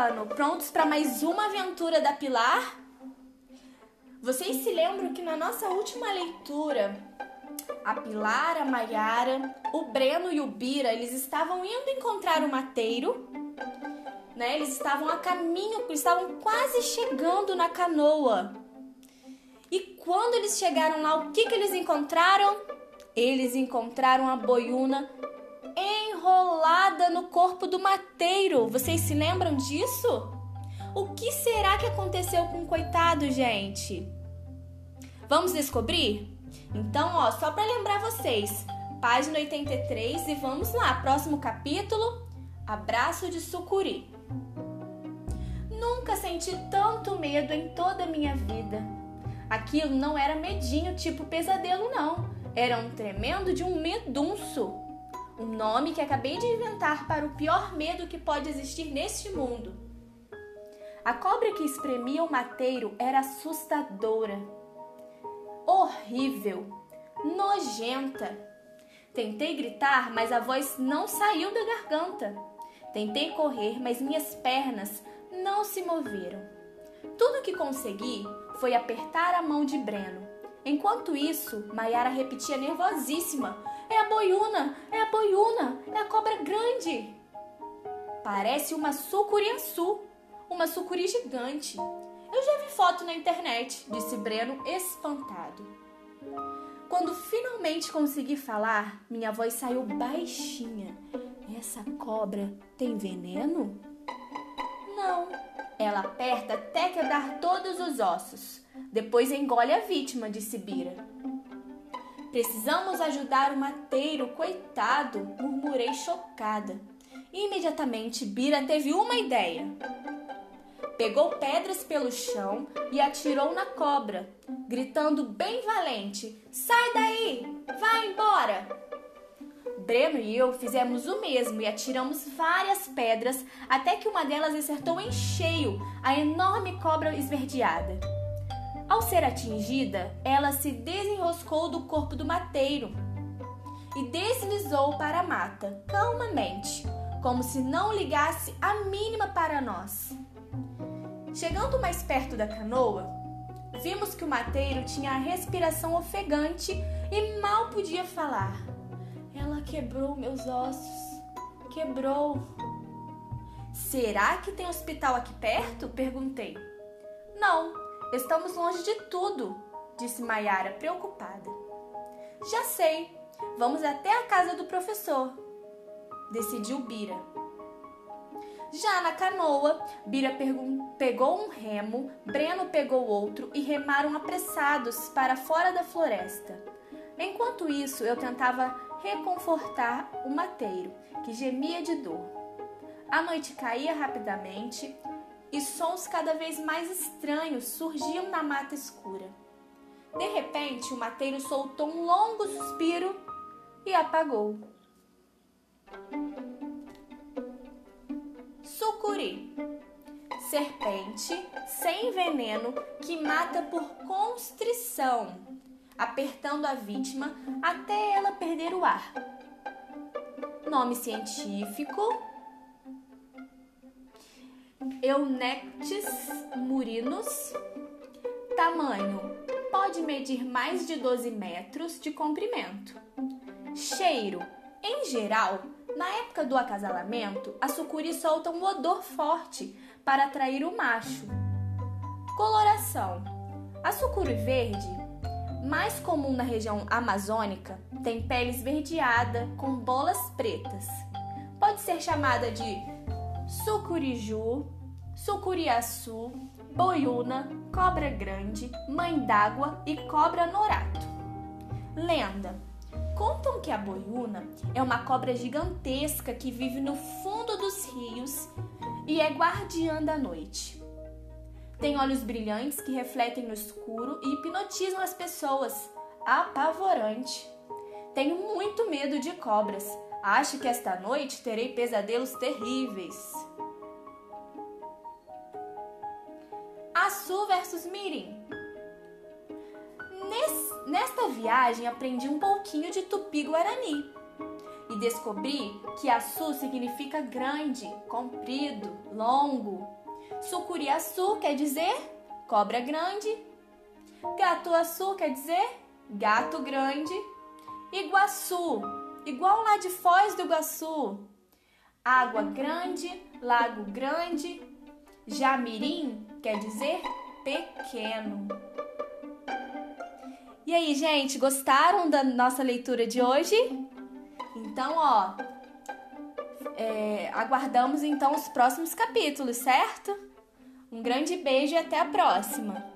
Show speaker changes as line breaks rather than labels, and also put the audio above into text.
ano, prontos para mais uma aventura da Pilar? Vocês se lembram que na nossa última leitura, a Pilar, a Maiara, o Breno e o Bira, eles estavam indo encontrar o mateiro, né? Eles estavam a caminho, estavam quase chegando na canoa. E quando eles chegaram lá, o que, que eles encontraram? Eles encontraram a boiuna no corpo do mateiro. Vocês se lembram disso? O que será que aconteceu com o coitado, gente? Vamos descobrir? Então, ó, só para lembrar vocês, página 83 e vamos lá, próximo capítulo, Abraço de Sucuri. Nunca senti tanto medo em toda a minha vida. Aquilo não era medinho tipo pesadelo, não. Era um tremendo de um medunço. Um nome que acabei de inventar para o pior medo que pode existir neste mundo. A cobra que espremia o mateiro era assustadora, horrível, nojenta. Tentei gritar, mas a voz não saiu da garganta. Tentei correr, mas minhas pernas não se moveram. Tudo que consegui foi apertar a mão de Breno. Enquanto isso, Maiara repetia nervosíssima: É a boiuna! É a boiuna! É a cobra grande! Parece uma sucuriaçu, uma sucuri gigante. Eu já vi foto na internet, disse Breno espantado. Quando finalmente consegui falar, minha voz saiu baixinha. Essa cobra tem veneno? Não. Ela aperta até quebrar todos os ossos. Depois engole a vítima, disse Bira. Precisamos ajudar o mateiro, coitado, murmurei chocada. Imediatamente, Bira teve uma ideia. Pegou pedras pelo chão e atirou na cobra, gritando bem valente: Sai daí! Vai embora! Breno e eu fizemos o mesmo e atiramos várias pedras até que uma delas acertou em cheio a enorme cobra esverdeada. Ao ser atingida, ela se desenroscou do corpo do mateiro e deslizou para a mata, calmamente, como se não ligasse a mínima para nós. Chegando mais perto da canoa, vimos que o mateiro tinha a respiração ofegante e mal podia falar. Ela quebrou meus ossos. Quebrou. Será que tem hospital aqui perto? Perguntei. Não, estamos longe de tudo, disse Maiara, preocupada. Já sei, vamos até a casa do professor, decidiu Bira. Já na canoa, Bira pegou um remo, Breno pegou outro e remaram apressados para fora da floresta. Enquanto isso, eu tentava reconfortar o mateiro, que gemia de dor. A noite caía rapidamente e sons cada vez mais estranhos surgiam na mata escura. De repente, o mateiro soltou um longo suspiro e apagou. Sucuri serpente sem veneno que mata por constrição apertando a vítima até ela perder o ar. Nome científico: Eunectes murinus. Tamanho: pode medir mais de 12 metros de comprimento. Cheiro: em geral, na época do acasalamento, a sucuri solta um odor forte para atrair o macho. Coloração: a sucuri verde mais comum na região amazônica, tem pele esverdeada com bolas pretas. Pode ser chamada de sucuriju, sucuriaçu, boiuna, cobra grande, mãe d'água e cobra norato. Lenda: Contam que a boiuna é uma cobra gigantesca que vive no fundo dos rios e é guardiã da noite. Tem olhos brilhantes que refletem no escuro e hipnotizam as pessoas. Apavorante. Tenho muito medo de cobras. Acho que esta noite terei pesadelos terríveis. Açu versus Mirim. Nesta viagem aprendi um pouquinho de tupi-guarani. E descobri que açu significa grande, comprido, longo. Sucuriaçu quer dizer cobra grande. Gatuaçu quer dizer gato grande. Iguaçu, igual lá de Foz do Iguaçu. Água grande, lago grande. Jamirim quer dizer pequeno. E aí, gente, gostaram da nossa leitura de hoje? Então, ó, é, aguardamos então os próximos capítulos, certo? Um grande beijo e até a próxima!